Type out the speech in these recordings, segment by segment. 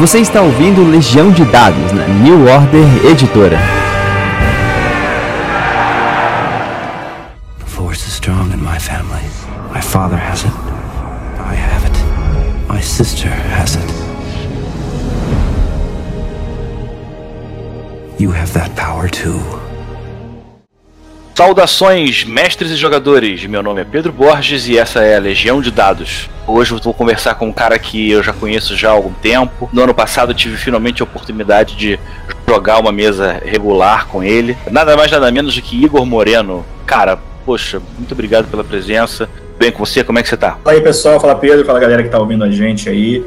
Você está ouvindo Legião de Dados na New Order Editora. The force is strong in my family. My father has it. I have it. My sister has it. You have that power too. Saudações, mestres e jogadores! Meu nome é Pedro Borges e essa é a Legião de Dados. Hoje eu vou conversar com um cara que eu já conheço já há algum tempo. No ano passado eu tive finalmente a oportunidade de jogar uma mesa regular com ele. Nada mais nada menos do que Igor Moreno. Cara, poxa, muito obrigado pela presença. Bem com você, como é que você tá? Fala aí pessoal, fala Pedro, fala galera que tá ouvindo a gente aí.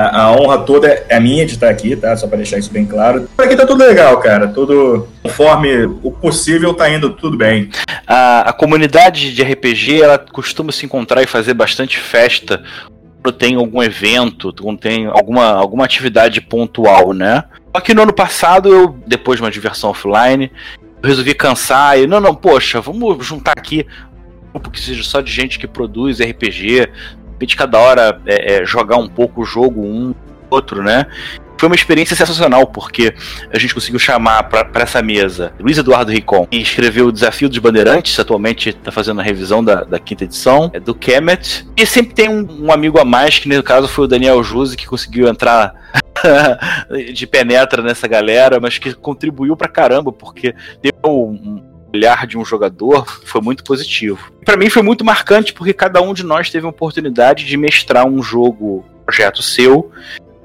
A, a, honra toda é minha de estar aqui, tá? Só para deixar isso bem claro. Por aqui tá tudo legal, cara. Tudo conforme o possível tá indo tudo bem. A, a comunidade de RPG, ela costuma se encontrar e fazer bastante festa quando tem algum evento, quando tem alguma, alguma atividade pontual, né? Só que no ano passado, eu, depois de uma diversão offline, resolvi cansar e, não, não, poxa, vamos juntar aqui um grupo que seja só de gente que produz RPG, repente cada hora é, é, jogar um pouco o jogo um outro, né? Foi uma experiência sensacional, porque a gente conseguiu chamar para essa mesa Luiz Eduardo Ricon, que escreveu o Desafio dos Bandeirantes, atualmente está fazendo a revisão da, da, quinta edição, é do Kemet. E sempre tem um, um, amigo a mais, que no caso foi o Daniel Juse, que conseguiu entrar de penetra nessa galera, mas que contribuiu pra caramba, porque deu um olhar de um jogador foi muito positivo. Para mim foi muito marcante porque cada um de nós teve a oportunidade de mestrar um jogo, projeto seu.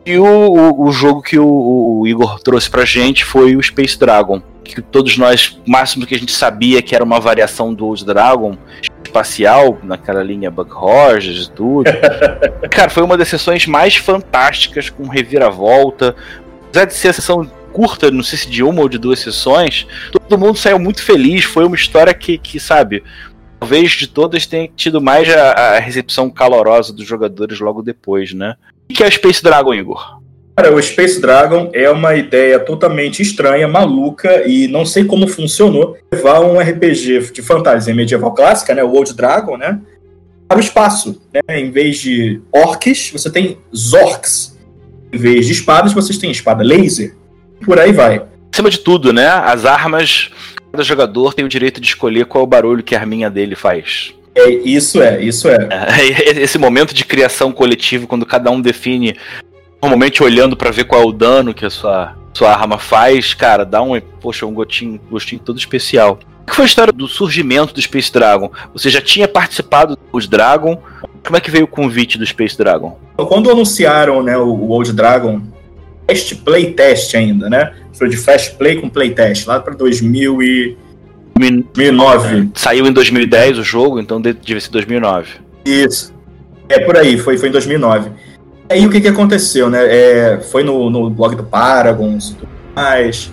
E o, o, o jogo que o, o, Igor trouxe pra gente foi o Space Dragon. Que todos nós, o máximo que a gente sabia que era uma variação do Old Dragon espacial, naquela linha Buck Rogers e tudo. Cara, foi uma das sessões mais fantásticas, com reviravolta. Apesar de ser a sessão curta, não sei se de uma ou de duas sessões, todo mundo saiu muito feliz. Foi uma história que, que sabe, talvez de todas tenha tido mais a, a recepção calorosa dos jogadores logo depois, né? O que é o Space Dragon, Igor? Cara, o Space Dragon é uma ideia totalmente estranha, maluca e não sei como funcionou levar um RPG de fantasia medieval clássica, né, o Old Dragon, né, para o espaço. Né? Em vez de orcs, você tem zorks. Em vez de espadas, vocês têm espada laser por aí vai. Acima de tudo, né? As armas, cada jogador tem o direito de escolher qual é o barulho que a arminha dele faz. É, isso é, isso é. é. Esse momento de criação coletiva, quando cada um define, normalmente olhando para ver qual é o dano que a sua, sua arma faz, cara, dá um, poxa, um gostinho, gostinho todo especial. O que foi a história do surgimento do Space Dragon? Você já tinha participado dos Dragon? Como é que veio o convite do Space Dragon? Quando anunciaram né, o Old Dragon Fast Playtest ainda, né? Foi de Fast Play com Playtest, lá para 2009. Saiu em 2010 o jogo, então deve ser 2009. Isso. É por aí, foi, foi em 2009. Aí o que, que aconteceu, né? É, foi no, no blog do Paragons e tudo mais.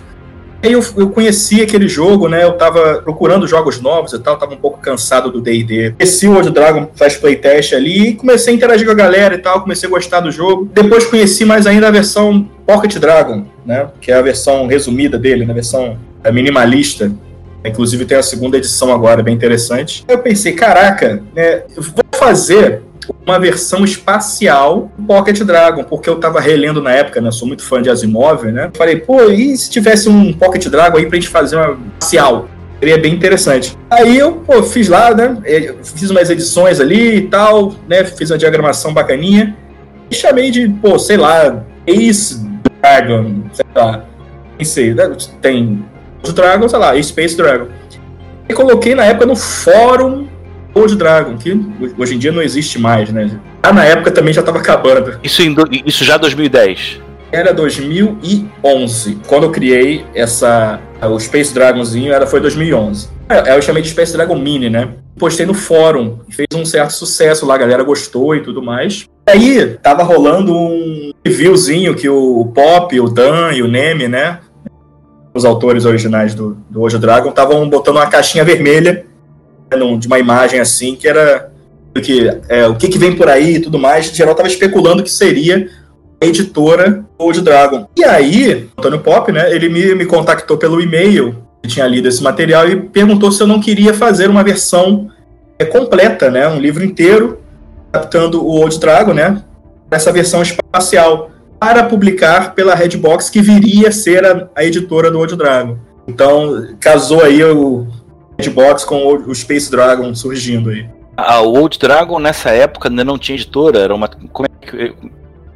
Aí eu, eu conheci aquele jogo, né? Eu tava procurando jogos novos e tal, tava um pouco cansado do D&D. Conheci o Old Dragon Flash Playtest ali e comecei a interagir com a galera e tal, comecei a gostar do jogo. Depois conheci mais ainda a versão Pocket Dragon, né? Que é a versão resumida dele, né? versão é, minimalista. Inclusive tem a segunda edição agora, bem interessante. Eu pensei, caraca, né, vou fazer uma versão espacial do Pocket Dragon, porque eu tava relendo na época, né? Sou muito fã de Asimov, né? Falei, pô, e se tivesse um Pocket Dragon aí pra gente fazer uma espacial? Seria bem interessante. Aí eu, pô, fiz lá, né? É, fiz umas edições ali e tal, né? Fiz uma diagramação bacaninha. E chamei de, pô, sei lá, Ace Dragon, sei lá. Pensei, né? tem Dragon, sei lá, Space Dragon. E coloquei na época no fórum Old Dragon, que hoje em dia não existe mais, né? Ah, na época também já estava acabando. Isso, em do, isso já 2010? Era 2011. Quando eu criei essa. O Space Dragonzinho era, foi 2011. É, eu chamei de Space Dragon Mini, né? Postei no fórum, fez um certo sucesso lá, a galera gostou e tudo mais. E aí, tava rolando um reviewzinho que o Pop, o Dan e o Neme, né? Os autores originais do, do Ojo Dragon estavam botando uma caixinha vermelha de uma imagem assim, que era que, é, o que, que vem por aí e tudo mais. Em geral, tava especulando que seria a editora Old Dragon. E aí, Antônio Pop, né, ele me, me contactou pelo e-mail, que tinha lido esse material, e perguntou se eu não queria fazer uma versão é, completa, né, um livro inteiro, adaptando o Old Dragon, né, essa versão espacial. para publicar pela Redbox, que viria a ser a, a editora do Old Dragon. Então, casou aí o Redbox com o, o Space Dragon surgindo aí. Ah, o Old Dragon nessa época ainda não tinha editora, era uma. Como é que,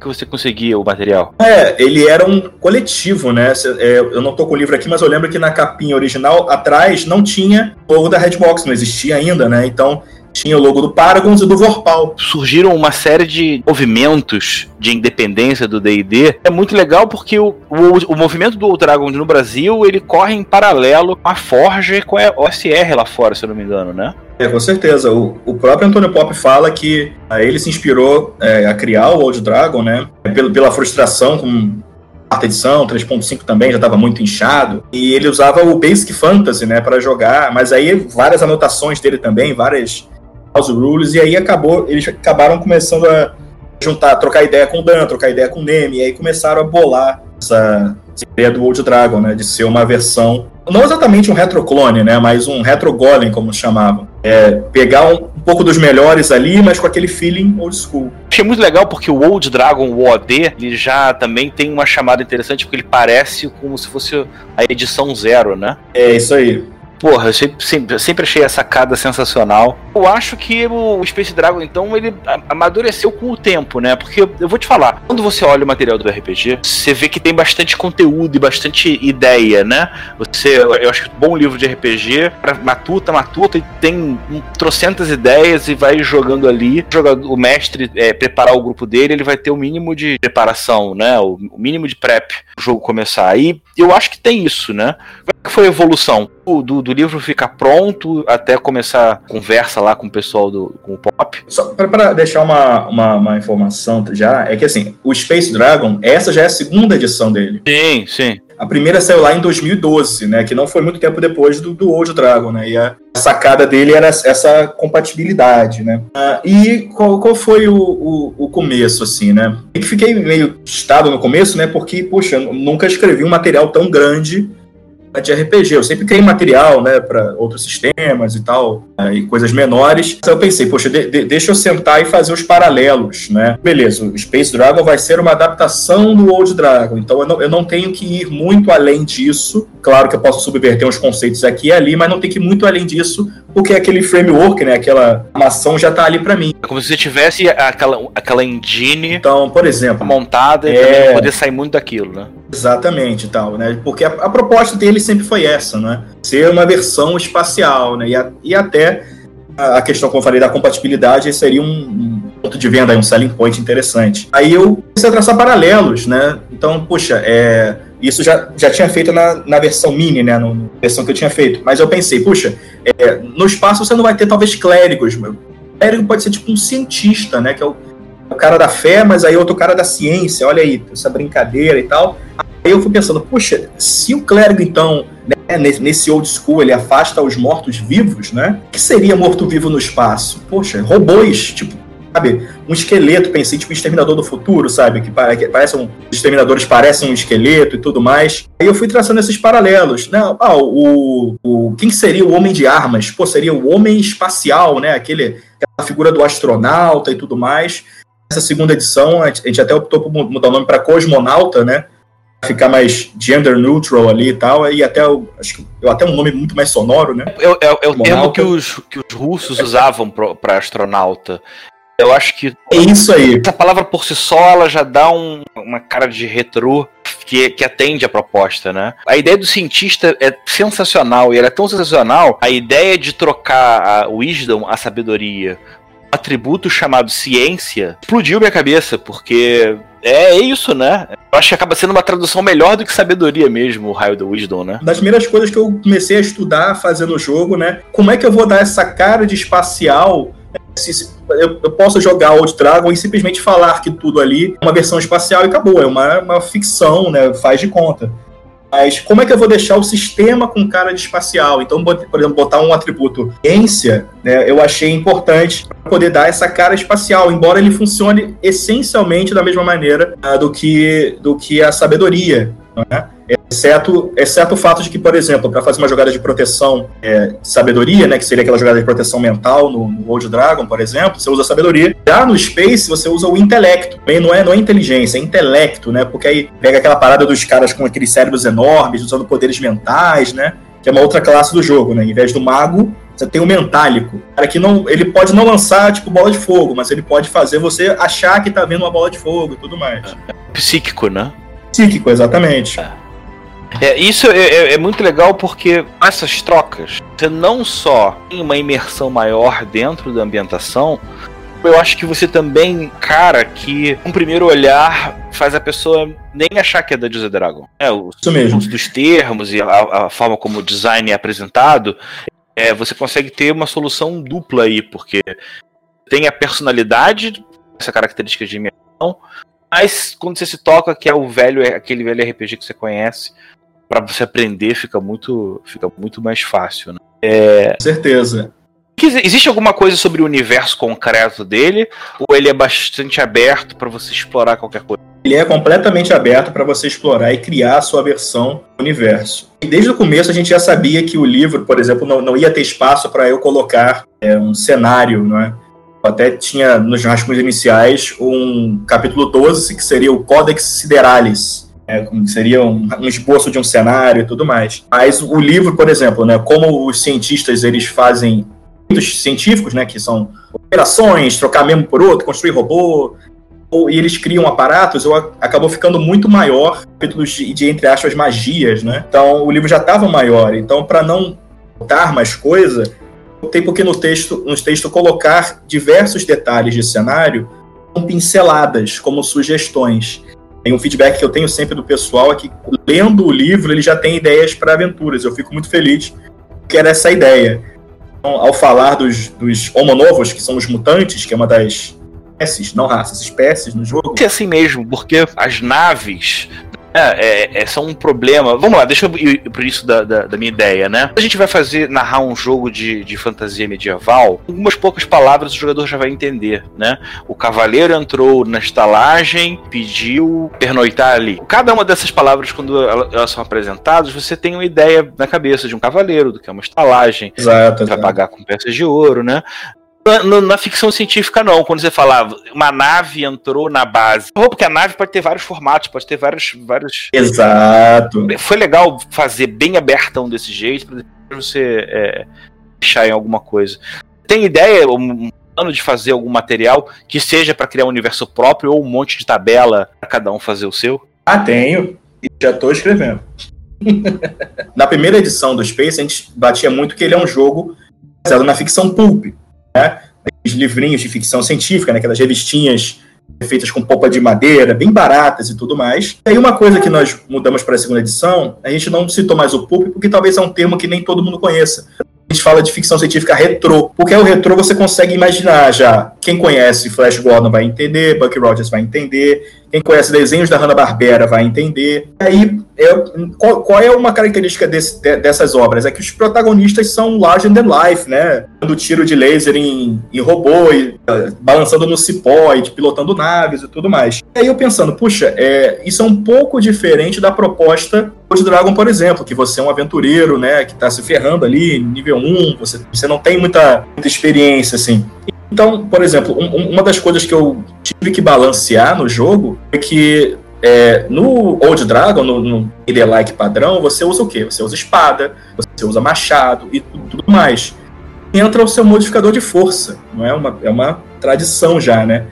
que você conseguia o material? É, ele era um coletivo, né? É, eu não tô com o livro aqui, mas eu lembro que na capinha original, atrás, não tinha o logo da Redbox, não existia ainda, né? Então tinha o logo do Paragons e do Vorpal. Surgiram uma série de movimentos de independência do D&D. É muito legal porque o, o, o movimento do Dragon no Brasil, ele corre em paralelo com a Forge e com a OSR lá fora, se eu não me engano, né? É, com certeza. O, o próprio Antônio Pop fala que ele se inspirou é, a criar o Old Dragon, né? Pela, pela frustração com quarta edição, 3.5 também já estava muito inchado, e ele usava o Basic Fantasy, né, para jogar, mas aí várias anotações dele também, várias house rules, e aí acabou, eles acabaram começando a juntar, trocar ideia com o Dan, trocar ideia com o Neme, e aí começaram a bolar essa, essa ideia do Old Dragon, né, de ser uma versão, não exatamente um retroclone, né, mas um retro golem, como chamavam. É, pegar um, um, pouco dos melhores ali, mas com aquele feeling old school. Achei muito legal porque o Old Dragon, o OD, ele já também tem uma chamada interessante, porque ele parece como se fosse a edição zero, né? É, isso aí. Porra, eu sempre, sempre, achei a sacada sensacional. Eu acho que o Space Dragon, então, ele amadureceu com o tempo, né? Porque eu vou te falar, quando você olha o material do RPG, você vê que tem bastante conteúdo e bastante ideia, né? Você, eu acho que um bom livro de RPG, matuta, matuta, e tem trocentas ideias e vai jogando ali. O mestre é, preparar o grupo dele, ele vai ter o mínimo de preparação, né? O, o mínimo de prep o jogo começar. E eu acho que tem isso, né? Como é que foi a evolução? Do, do livro ficar pronto até começar a conversa lá com o pessoal do com o Pop? Só para deixar uma, uma, uma, informação já, é que assim, o Space Dragon, essa já é a segunda edição dele. Sim, sim. A primeira saiu lá em 2012, né? Que não foi muito tempo depois do, do Old Dragon, né? E a sacada dele era essa compatibilidade, né? Ah, e qual, qual foi o, o, o, começo, assim, né? E que fiquei meio estado no começo, né? Porque, poxa, nunca escrevi um material tão grande de RPG. Eu sempre criei material, né, para outros sistemas e tal, né, e coisas menores. Então eu pensei, poxa, de, de, deixa eu sentar e fazer os paralelos, né? Beleza, o Space Dragon vai ser uma adaptação do Old Dragon, então eu não, eu não tenho que ir muito além disso. Claro que eu posso subverter uns conceitos aqui e ali, mas não tem que ir muito além disso, porque aquele framework, né, aquela amação já está ali para mim. É como se você tivesse aquela, aquela engine então, por exemplo, montada e é... poder sair muito daquilo, né? Exatamente, tal, né? Porque a, a, proposta dele sempre foi essa, né? Ser uma versão espacial, né? E, a, e até a, a, questão, como eu falei, da compatibilidade seria um, um, ponto de venda, um selling point interessante. Aí eu comecei a traçar paralelos, né? Então, puxa, é, isso já, já tinha feito na, na versão mini, né? Na versão que eu tinha feito. Mas eu pensei, puxa, é, no espaço você não vai ter talvez clérigos, meu. Clérigo pode ser tipo um cientista, né? Que é o o cara da fé, mas aí outro cara da ciência, olha aí, essa brincadeira e tal. Aí eu fui pensando, puxa, se o clérigo, então, né, nesse old school, ele afasta os mortos-vivos, né? O que seria morto-vivo no espaço? Poxa, robôs, tipo, sabe? Um esqueleto, pensei, tipo, um exterminador do futuro, sabe? Que parece um. Os exterminadores parecem um esqueleto e tudo mais. Aí eu fui traçando esses paralelos. Né? Ah, o, o. Quem seria o homem de armas? Pô, seria o homem espacial, né? Aquele, aquela figura do astronauta e tudo mais. Nessa segunda edição, a gente até optou por mudar o nome para Cosmonauta, né? Ficar mais gender neutral ali e tal, e até acho que eu até um nome muito mais sonoro, né? É, é, é o termo que os, que os russos usavam para astronauta. Eu acho que. É isso aí. Essa palavra por si só ela já dá um, uma cara de retrô que, que atende a proposta, né? A ideia do cientista é sensacional e ela é tão sensacional. A ideia de trocar a wisdom, a sabedoria, atributo chamado ciência explodiu minha cabeça, porque é, é isso, né? Eu acho que acaba sendo uma tradução melhor do que sabedoria mesmo, o raio do Wisdom, né? Das primeiras coisas que eu comecei a estudar fazendo o jogo, né? Como é que eu vou dar essa cara de espacial? Eu, posso jogar Old Dragon e simplesmente falar que tudo ali é uma versão espacial e acabou. É uma, uma ficção, né? Faz de conta. Mas como é que eu vou deixar o sistema com cara de espacial? Então, por exemplo, botar um atributo ciência, né, eu achei importante para poder dar essa cara espacial, embora ele funcione essencialmente da mesma maneira uh, do, que, do que a sabedoria. É? Exceto, exceto o fato de que, por exemplo, para fazer uma jogada de proteção é, sabedoria, né, que seria aquela jogada de proteção mental no, no Old Dragon, por exemplo, você usa sabedoria. Já no Space, você usa o intelecto. Bem, não é, não é inteligência, é intelecto, né? Porque aí pega aquela parada dos caras com aqueles cérebros enormes, usando poderes mentais, né? Que é uma outra classe do jogo, né? Em vez do mago, você tem o mentálico. Cara que não, ele pode não lançar, tipo, bola de fogo, mas ele pode fazer você achar que tá vendo uma bola de fogo e tudo mais. Psíquico, né? Psíquico, exatamente. É. É, isso é, é, é, muito legal porque essas trocas, você não só tem uma imersão maior dentro da ambientação, eu acho que você também, cara, que um primeiro olhar faz a pessoa nem achar que é da José Dragon. É, o uso dos termos e a, a, forma como o design é apresentado, é, você consegue ter uma solução dupla aí, porque tem a personalidade, essa característica de imersão, mas quando você se toca, que é o velho, aquele velho RPG que você conhece, para você aprender fica muito, fica muito mais fácil. Né? É... Com certeza. Existe alguma coisa sobre o universo concreto dele? Ou ele é bastante aberto para você explorar qualquer coisa? Ele é completamente aberto para você explorar e criar a sua versão do universo. E desde o começo a gente já sabia que o livro, por exemplo, não, não ia ter espaço para eu colocar é, um cenário, não é? Até tinha nos rascunhos iniciais um capítulo 12 que seria o Codex Sideralis, é, seria um, um, esboço de um cenário e tudo mais. Mas o livro, por exemplo, né, como os cientistas eles fazem muitos científicos, né, que são operações, trocar mesmo por outro, construir robô, ou, e eles criam aparatos, eu, acabou ficando muito maior, capítulos de, de, entre aspas, magias, né? Então o livro já estava maior. Então, para não botar mais coisa, tem porque no texto, no texto colocar diversos detalhes de cenário com pinceladas, como sugestões. Tem um feedback que eu tenho sempre do pessoal é que, lendo o livro, ele já tem ideias para aventuras. Eu fico muito feliz que era essa ideia. Então, ao falar dos, dos homonovos, que são os mutantes, que é uma das espécies, não raças, espécies no jogo. É assim mesmo, porque as naves é, é, é, são um problema. Vamos lá, deixa eu ir por isso da, da, da, minha ideia, né? A gente vai fazer, narrar um jogo de, de fantasia medieval, algumas poucas palavras o jogador já vai entender, né? O cavaleiro entrou na estalagem, pediu pernoitar ali. Cada uma dessas palavras, quando elas são apresentadas, você tem uma ideia na cabeça de um cavaleiro, do que é uma estalagem. Exato. Vai pagar com peças de ouro, né? Na, na, ficção científica, não. Quando você falava uma nave entrou na base. Porque a nave pode ter vários formatos, pode ter vários. vários... Exato. Foi legal fazer bem abertão desse jeito, para você é, deixar em alguma coisa. Tem ideia, um plano de fazer algum material que seja para criar um universo próprio ou um monte de tabela para cada um fazer o seu? Ah, tenho. E já estou escrevendo. na primeira edição do Space, a gente batia muito que ele é um jogo baseado na ficção pulp né? Os livrinhos de ficção científica, né? aquelas revistinhas feitas com polpa de madeira, bem baratas e tudo mais. E aí uma coisa que nós mudamos para a segunda edição, a gente não citou mais o pulp, porque talvez é um termo que nem todo mundo conheça. A gente fala de ficção científica retrô, porque o retrô você consegue imaginar já. Quem conhece Flash Gordon vai entender, Buck Rogers vai entender, quem conhece desenhos da Hanna-Barbera vai entender. E aí, é, qual, qual, é uma característica desse, de, dessas obras? É que os protagonistas são larger than life, né? Dando tiro de laser em, em robô, e, uh, balançando no cipó, e pilotando naves e tudo mais. E aí eu pensando, puxa, é, isso é um pouco diferente da proposta de Dragon, por exemplo, que você é um aventureiro, né, que tá se ferrando ali, nível 1, você, você não tem muita, muita experiência, assim. Então, por exemplo, um, uma das coisas que eu tive que balancear no jogo é que é, no Old Dragon, no, no like padrão, você usa o quê? Você usa espada, você usa machado e tudo, tudo mais. Entra o seu modificador de força, não é uma, é uma tradição já, né?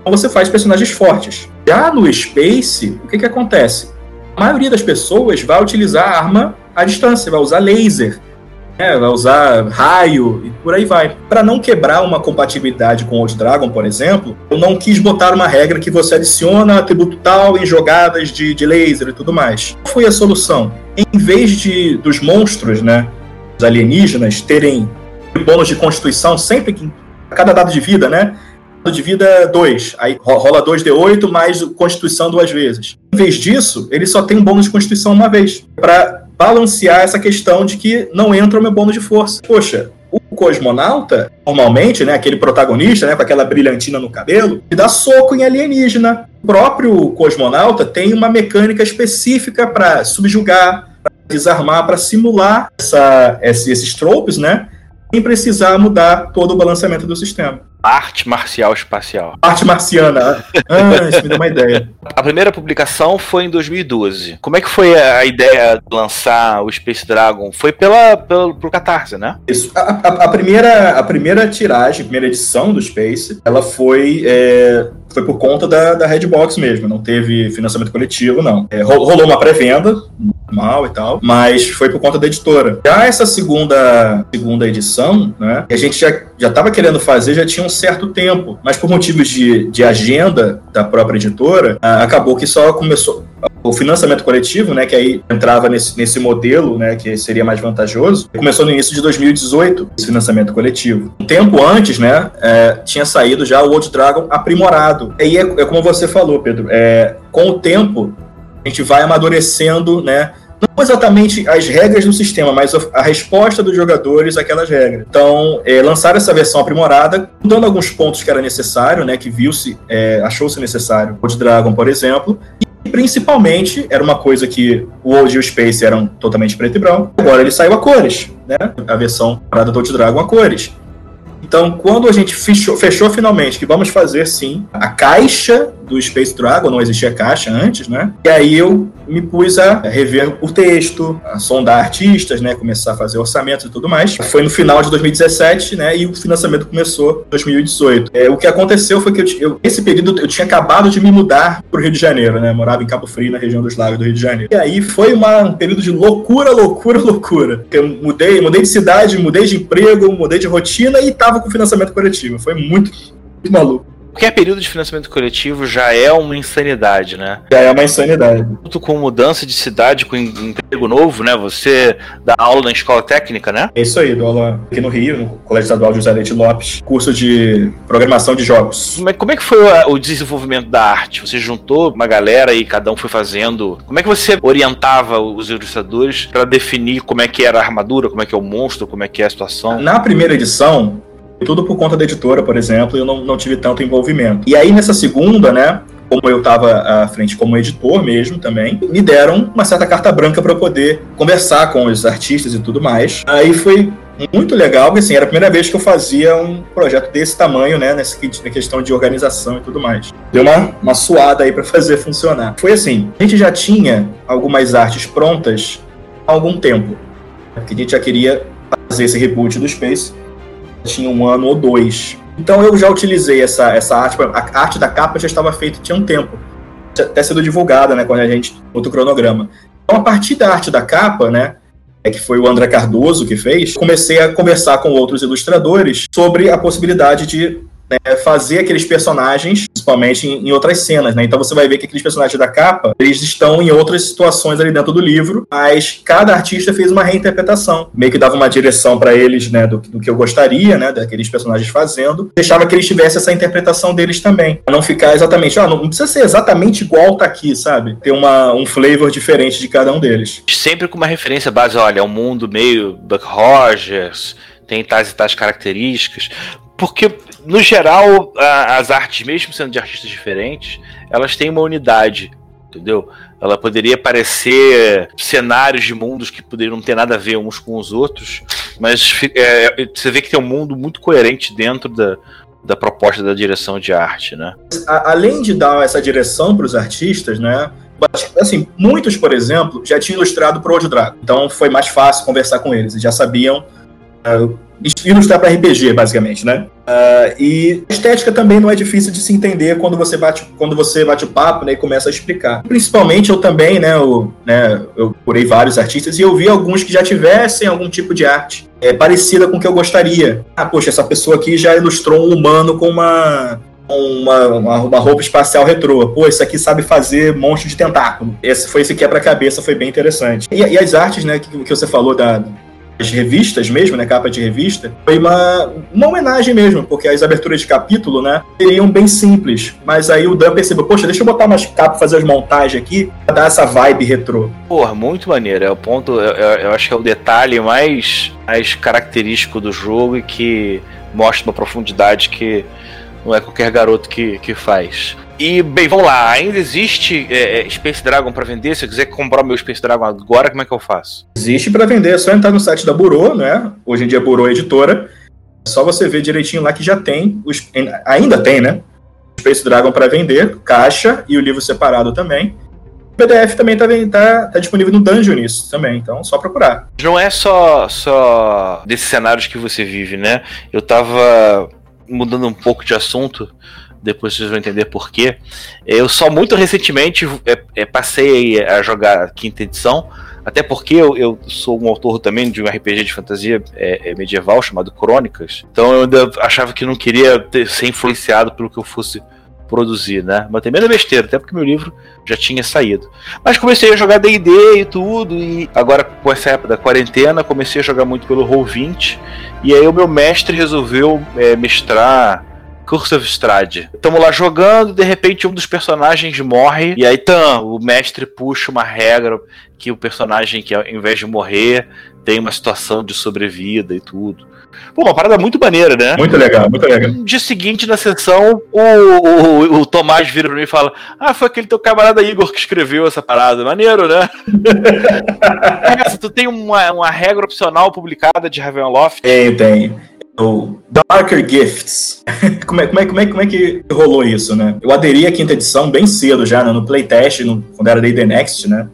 Então você faz personagens fortes. Já no Space, o que, que acontece? A maioria das pessoas vai utilizar arma à distância, vai usar laser é, vai usar raio e por aí vai. Para não quebrar uma compatibilidade com Old Dragon, por exemplo, eu não quis botar uma regra que você adiciona atributo tal em jogadas de, de laser e tudo mais. Qual foi a solução? Em vez de dos monstros, né, os alienígenas, terem bônus de constituição sempre que a cada dado de vida, né? De vida 2. Aí rola 2d8 mais constituição duas vezes. Em vez disso, ele só tem um bônus de constituição uma vez. Para balancear essa questão de que não entra o meu bônus de força. Poxa, o cosmonauta, normalmente, né, aquele protagonista, né, com aquela brilhantina no cabelo, ele dá soco em alienígena. O próprio cosmonauta tem uma mecânica específica para subjugar, para desarmar, para simular essa, esses tropes, né? Sem precisar mudar todo o balanceamento do sistema. Arte marcial espacial. Arte marciana. Ah, isso me deu uma ideia. A primeira publicação foi em 2012. Como é que foi a ideia de lançar o Space Dragon? Foi pela, pelo, pro Catarse, né? Isso. A, a, a primeira, a primeira tiragem, a primeira edição do Space, ela foi, é, foi por conta da, da Redbox mesmo. Não teve financiamento coletivo, não. É, rolou uma pré-venda, normal e tal, mas foi por conta da editora. Já essa segunda, segunda edição, né, a gente já, já tava querendo fazer, já tinha um certo tempo, mas por motivos de, de agenda da própria editora, acabou que só começou o financiamento coletivo, né, que aí entrava nesse, nesse modelo, né, que seria mais vantajoso, começou no início de 2018, esse financiamento coletivo. Um tempo antes, né, é, tinha saído já o Old Dragon aprimorado. E é, é como você falou, Pedro, é, com o tempo, a gente vai amadurecendo, né, não exatamente as regras do sistema, mas a resposta dos jogadores àquelas regras. Então, é, lançaram essa versão aprimorada, mudando alguns pontos que era necessário, né, que viu-se, é, achou-se necessário, o de Dragon, por exemplo, e principalmente era uma coisa que o Old e o Space eram totalmente preto e branco. Agora ele saiu a cores, né? A versão parada do Old Dragon a cores. Então, quando a gente fechou, fechou, finalmente que vamos fazer sim a caixa do Space Dragon, não existia caixa antes, né? E aí eu me pus a rever o texto, a sondar artistas, né? Começar a fazer orçamento e tudo mais. Foi no final de 2017, né? E o financiamento começou em 2018. É, o que aconteceu foi que eu, eu, esse período eu tinha acabado de me mudar para o Rio de Janeiro, né? Morava em Cabo Frio, na região dos Lagos do Rio de Janeiro. E aí foi uma, um período de loucura, loucura, loucura. Eu mudei, mudei de cidade, mudei de emprego, mudei de rotina e tava com financiamento coletivo. Foi muito, muito maluco. Qualquer período de financiamento coletivo já é uma insanidade, né? Já é uma insanidade. Junto com mudança de cidade, com emprego novo, né? Você dá aula na escola técnica, né? É isso aí, dou aula aqui no Rio, no Colégio Estadual José Leite Lopes, curso de programação de jogos. Como é, como é que foi o desenvolvimento da arte? Você juntou uma galera e cada um foi fazendo. Como é que você orientava os ilustradores para definir como é que era a armadura, como é que é o monstro, como é que é a situação? Na primeira edição, tudo por conta da editora, por exemplo, eu não, não tive tanto envolvimento. E aí nessa segunda, né, como eu estava à frente como editor mesmo também, me deram uma certa carta branca para eu poder conversar com os artistas e tudo mais. Aí foi muito legal, porque assim, era a primeira vez que eu fazia um projeto desse tamanho, né, nessa questão de organização e tudo mais. Deu uma, uma suada aí para fazer funcionar. Foi assim, a gente já tinha algumas artes prontas há algum tempo, que a gente já queria fazer esse reboot do Space, tinha um ano ou dois. Então eu já utilizei essa, essa arte, a arte da capa já estava feita tinha um tempo, até sido divulgada, né, quando a gente outro cronograma. Então a partir da arte da capa, né, é que foi o André Cardoso que fez, comecei a conversar com outros ilustradores sobre a possibilidade de né, fazer aqueles personagens, principalmente em, em, outras cenas, né? Então você vai ver que aqueles personagens da capa, eles estão em outras situações ali dentro do livro, mas cada artista fez uma reinterpretação, meio que dava uma direção para eles, né, do, do, que eu gostaria, né, daqueles personagens fazendo, deixava que eles tivessem essa interpretação deles também, pra não ficar exatamente, ah, não, não precisa ser exatamente igual tá aqui, sabe? Ter uma, um flavor diferente de cada um deles. Sempre com uma referência base, olha, é um mundo meio Buck Rogers, tem tais e tais características, porque no geral, a, as artes, mesmo sendo de artistas diferentes, elas têm uma unidade, entendeu? Ela poderia parecer cenários de mundos que poderiam não ter nada a ver uns com os outros, mas é, você vê que tem um mundo muito coerente dentro da, da proposta da direção de arte, né? Além de dar essa direção para os artistas, né? Assim, muitos, por exemplo, já tinham ilustrado para o Dragon, então foi mais fácil conversar com eles, já sabiam ilustrar para RPG, basicamente, né? Uh, e estética também não é difícil de se entender quando você bate, quando você bate o papo né, e começa a explicar. Principalmente eu também, né, eu, né, eu procurei vários artistas e eu vi alguns que já tivessem algum tipo de arte é, parecida com o que eu gostaria. Ah, poxa, essa pessoa aqui já ilustrou um humano com uma uma, uma, uma, roupa espacial retrô. Pô, isso aqui sabe fazer monstro de tentáculo. Esse foi esse quebra-cabeça, foi bem interessante. E, e, as artes, né, que, que você falou da, as revistas mesmo, né, capa de revista, foi uma, uma homenagem mesmo, porque as aberturas de capítulo, né, seriam bem simples, mas aí o Dan percebeu, poxa, deixa eu botar umas capas, fazer as montagens aqui, pra dar essa vibe retrô. Porra, muito maneiro, é o ponto, eu, eu acho que é o detalhe mais, mais característico do jogo e que mostra uma profundidade que não é qualquer garoto que, que faz. E, bem, vamos lá. Ainda existe é, é Space Dragon para vender? Se eu quiser comprar o meu Space Dragon agora, como é que eu faço? Existe para vender. É só entrar no site da Burô, né? Hoje em dia, Burô Editora. É só você ver direitinho lá que já tem. Os, ainda tem, né? Space Dragon para vender, caixa e o livro separado também. O PDF também está tá, tá disponível no Dungeon isso também, então só procurar. Não é só, só desses cenários que você vive, né? Eu tava mudando um pouco de assunto, depois vocês vão entender por quê. Eu só muito recentemente é, é, passei a jogar quinta edição, até porque eu, eu, sou um autor também de um RPG de fantasia é, é medieval chamado Crônicas, então eu ainda achava que não queria ter, ser influenciado pelo que eu fosse produzir, né? Mas também é besteira, até porque meu livro já tinha saído. Mas comecei a jogar D&D e tudo, e agora com essa época da quarentena, comecei a jogar muito pelo Roll20, e aí o meu mestre resolveu é, mestrar Curse of Strade. Estamos lá jogando, de repente um dos personagens morre, e aí tam, o mestre puxa uma regra que o personagem que ao invés de morrer tem uma situação de sobrevida e tudo. Pô, uma parada muito maneira, né? Muito legal, muito legal. No dia seguinte, na sessão, o, o, o Tomás vira pra mim e fala: Ah, foi aquele teu camarada Igor que escreveu essa parada. Maneiro, né? tu tem uma, uma regra opcional publicada de Ravenloft? Tem, tem. O Darker Gifts. como, é, como, é, como, é, como é que rolou isso, né? Eu aderi à quinta edição bem cedo já, né? no playtest, no, quando era Day The Next, né?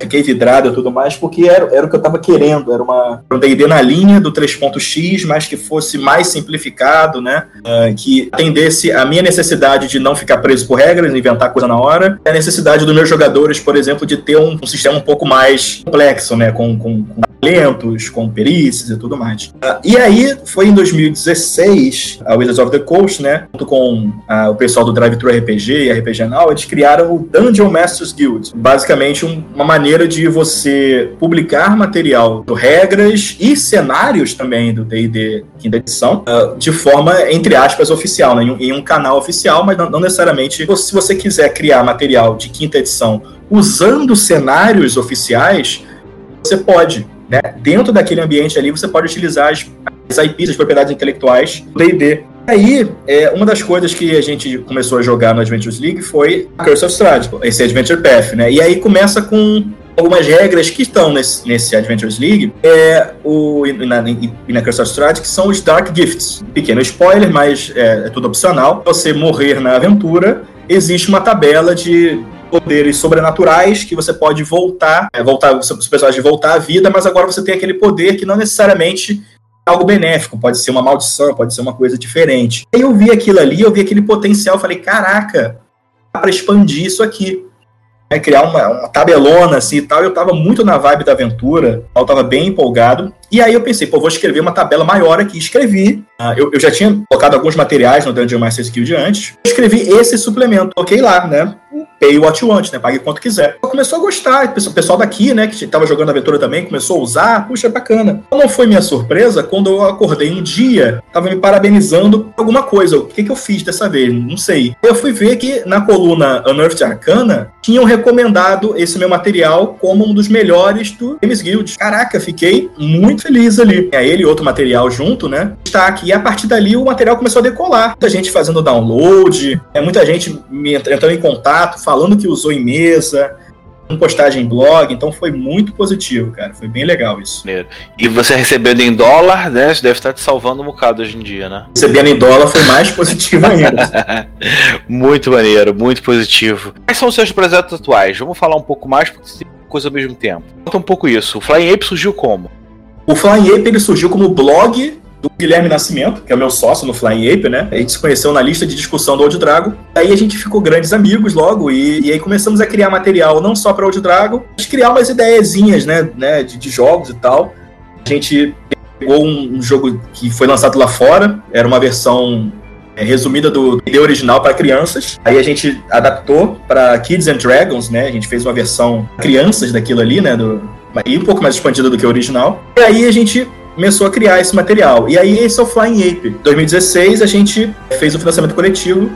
Fiquei vidrado e tudo mais, porque era, era o que eu estava querendo. Era uma, um D&D na linha do 3.x, mas que fosse mais simplificado, né? Uh, que atendesse a minha necessidade de não ficar preso por regras, inventar coisa na hora, a necessidade dos meus jogadores, por exemplo, de ter um, um sistema um pouco mais complexo, né? Com, com, com talentos, com perícias e tudo mais. Uh, e aí, foi em 2016, a Wizards of the Coast, né? Junto com uh, o pessoal do Drive Thru RPG e RPG Now, eles criaram o Dungeon Masters Guild. Basicamente, um, uma maneira maneira de você publicar material, regras e cenários também do D&D quinta edição, uh, de forma, entre aspas, oficial, né? em, um, canal oficial, mas não, não necessariamente, se você quiser criar material de quinta edição usando cenários oficiais, você pode, né? Dentro daquele ambiente ali, você pode utilizar as, as IPs, as propriedades intelectuais do D&D aí, é, uma das coisas que a gente começou a jogar no Adventures League foi a Curse of Strahd, esse Adventure Path, né? E aí começa com algumas regras que estão nesse, nesse Adventures League é o, na, na Curse of Strahd, que são os Dark Gifts. Pequeno spoiler, mas é, é tudo opcional. Você morrer na aventura, existe uma tabela de poderes sobrenaturais que você pode voltar, é, voltar os personagens voltar à vida, mas agora você tem aquele poder que não necessariamente algo benéfico, pode ser uma maldição, pode ser uma coisa diferente. Aí eu vi aquilo ali, eu vi aquele potencial, falei, caraca, dá para expandir isso aqui. É, criar uma, uma, tabelona assim e tal, eu tava muito na vibe da aventura, eu tava bem empolgado. E aí eu pensei, pô, vou escrever uma tabela maior aqui. Escrevi. Uh, eu, eu, já tinha colocado alguns materiais no Dungeon Master Skill de antes. Escrevi esse suplemento. Coloquei lá, né? pay what you want, né? Pague quanto quiser. Começou a gostar, o pessoal daqui, né, que estava jogando aventura também, começou a usar, puxa, é bacana. Não foi minha surpresa quando eu acordei um dia, tava me parabenizando por alguma coisa. O que, que eu fiz dessa vez? Não sei. Eu fui ver que na coluna Unearthed Arcana tinham recomendado esse meu material como um dos melhores do Games Guild. Caraca, fiquei muito feliz ali. É ele e outro material junto, né? Está aqui. E a partir dali o material começou a decolar. Muita gente fazendo download, é, muita gente me entrando em contato, falando que usou em mesa, postagem em blog, então foi muito positivo, cara. Foi bem legal isso. E você recebendo em dólar, né? Isso deve estar te salvando um bocado hoje em dia, né? Recebendo em dólar foi mais positivo ainda. muito maneiro, muito positivo. Quais são os seus projetos atuais? Vamos falar um pouco mais, porque tem coisa ao mesmo tempo. Conta um pouco isso. O Flying Ape surgiu como? O Flying Ape ele surgiu como blog do Guilherme Nascimento, que é o meu sócio no Flying Ape, né? A gente se conheceu na lista de discussão do Old Drago. Aí a gente ficou grandes amigos logo e, e aí começamos a criar material não só para Old Drago, mas criar umas ideiazinhas, né, né de, de, jogos e tal. A gente pegou um, um, jogo que foi lançado lá fora, era uma versão é, resumida do ID original para crianças. Aí a gente adaptou para Kids and Dragons, né? A gente fez uma versão crianças daquilo ali, né, do, e um pouco mais expandida do que o original. E aí a gente começou a criar esse material. E aí esse é o Flying Ape. Em 2016 a gente fez o financiamento coletivo.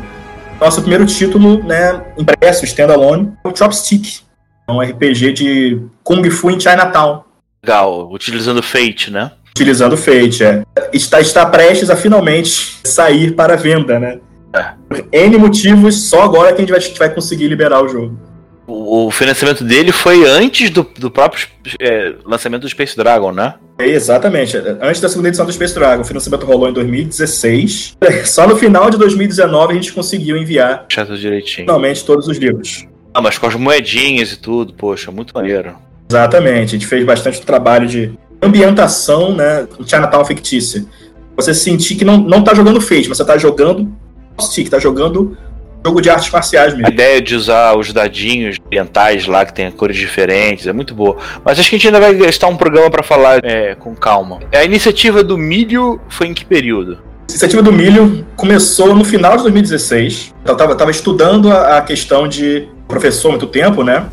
Nosso primeiro título, né, impresso, standalone, o Chopstick. É um RPG de Kung Fu em Chinatown. Legal, utilizando Fate, né? Utilizando Fate, é. Está, está prestes a finalmente sair para venda, né? É. Por N motivos, só agora que a gente vai, vai conseguir liberar o jogo. O, o financiamento dele foi antes do, do próprio é, lançamento do Space Dragon, né? É, exatamente. Antes da segunda edição do Space Dragon, o financiamento rolou em 2016. Só no final de 2019 a gente conseguiu enviar Chato direitinho. finalmente todos os livros. Ah, mas com as moedinhas e tudo, poxa, muito maneiro. Exatamente. A gente fez bastante trabalho de ambientação, né? Chinatown fictícia. Você sentir que não, não tá jogando Fate, mas você tá jogando Stick, tá jogando jogo de artes marciais A mesmo. ideia de usar os dadinhos ambientais lá, que tem cores diferentes, é muito boa. Mas acho que a gente ainda vai gastar um programa pra falar é, com calma. A iniciativa do milho foi em que período? A iniciativa do Milho começou no final de 2016. Eu tava, tava estudando a, a questão de professor há muito tempo, né?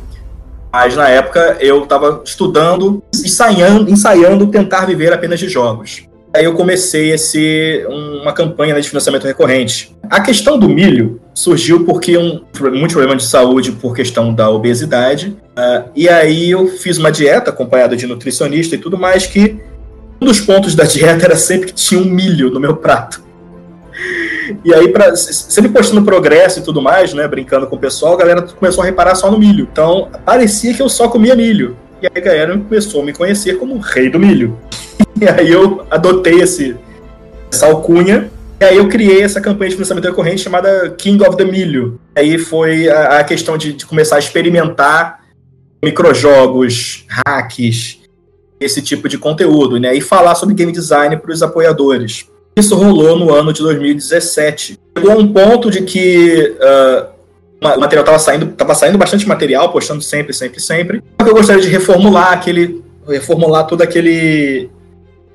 Mas na época eu estava estudando, ensaiando, ensaiando tentar viver apenas de jogos. Aí eu comecei esse, uma campanha né, de financiamento recorrente. A questão do milho surgiu porque um muitos problemas de saúde por questão da obesidade. ah, e aí eu fiz uma dieta acompanhada de nutricionista e tudo mais que um dos pontos da dieta era sempre que tinha um milho no meu prato. E aí, pra, sempre postando progresso e tudo mais, né? Brincando com o pessoal, a galera começou a reparar só no milho. Então, parecia que eu só comia milho. E aí a galera começou a me conhecer como o rei do milho. E aí eu adotei esse, essa alcunha. E aí eu criei essa campanha de financiamento recorrente chamada King of the Milho. Aí foi a, a questão de, de começar a experimentar microjogos, hacks, esse tipo de conteúdo, né? E falar sobre game design para os apoiadores. Isso rolou no ano de 2017. Chegou a um ponto de que ah, o material estava saindo, tava saindo bastante material, postando sempre, sempre, sempre. Só que eu gostaria de reformular aquele, reformular toda aquele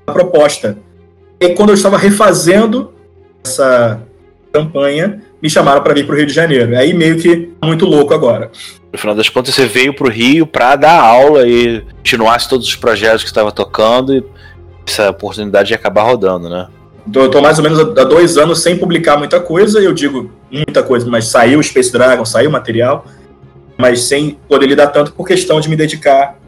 proposta. E quando eu estava refazendo essa campanha, me chamaram para vir para o Rio de Janeiro. Aí meio que muito louco agora. No final das contas, você veio pro Rio pra dar aula e continuasse todos os projetos que estava tocando e essa oportunidade de acabar rodando, né? Eu tô mais ou menos há dois anos sem publicar muita coisa, eu digo muita coisa, mas saiu o Space Dragon, saiu o material, mas sem poder lidar tanto por questão de me dedicar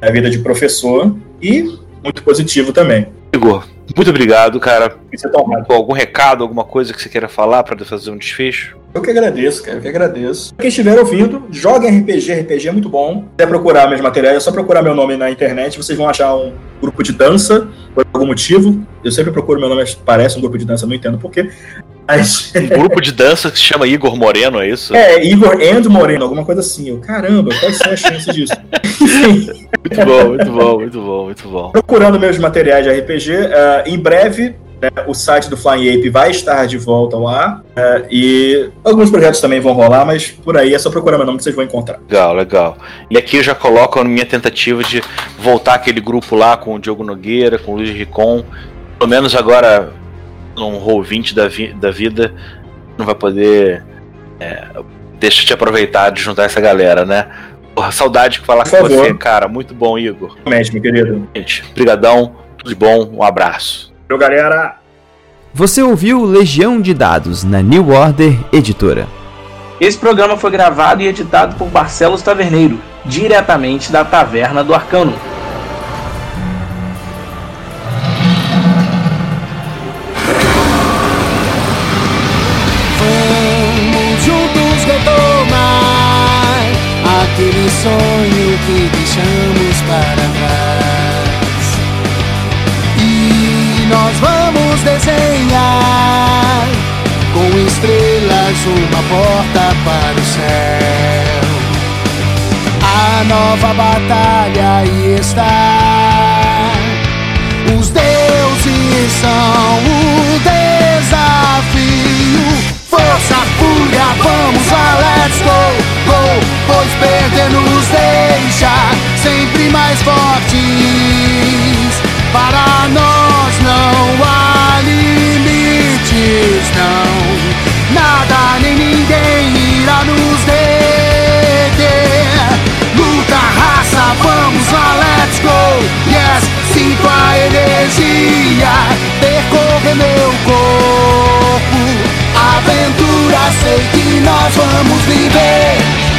à vida de professor e muito positivo também. Igor, muito obrigado, cara. Isso é tão rápido. Algum recado, alguma coisa que você queira falar pra fazer um desfecho? Eu que agradeço, cara, eu que agradeço. Quem estiver ouvindo, joguem RPG, RPG é muito bom. Se quiser procurar meus materiais, é só procurar meu nome na internet, vocês vão achar um grupo de dança, por algum motivo. Eu sempre procuro meu nome, parece um grupo de dança, não entendo porquê. Um grupo de dança que se chama Igor Moreno, é isso? é, Igor and Moreno, alguma coisa assim. Eu, caramba, quais são as chances disso? Muito bom, muito bom, muito bom, muito bom. procurando meus materiais de RPG, ah, em breve né, o site do Flying Ape vai estar de volta ao ar. ah, e alguns projetos também vão rolar, mas por aí é só procurar meu nome que vocês vão encontrar. Legal, legal. E aqui eu já coloco a minha tentativa de voltar aquele grupo lá com o Diogo Nogueira, com o Luiz Ricon. Pelo menos agora, num roll 20 da, vi- da vida, não vai poder. É, deixa eu te aproveitar de juntar essa galera, né? Porra, saudade de falar Por com favor. você, cara. Muito bom, Igor. Realmente, meu querido. Gente, brigadão, tudo de bom, um abraço. Valeu, galera! Você ouviu Legião de Dados na New Order Editora. Esse programa foi gravado e editado por Barcelos Taverneiro, diretamente da Taverna do Arcano. Sonho que deixamos para trás. E nós vamos desenhar com estrelas uma porta para o céu. A nova batalha aí está. Os deuses são o desafio. Força, fúria, vamos lá, let's go, go. Perder nos deixa sempre mais fortes. Para nós não há limites, não. Nada nem ninguém irá nos deter. Luta, raça, vamos lá, let's go. Yes, sinto a energia percorrer meu corpo. Aventura, sei que nós vamos viver.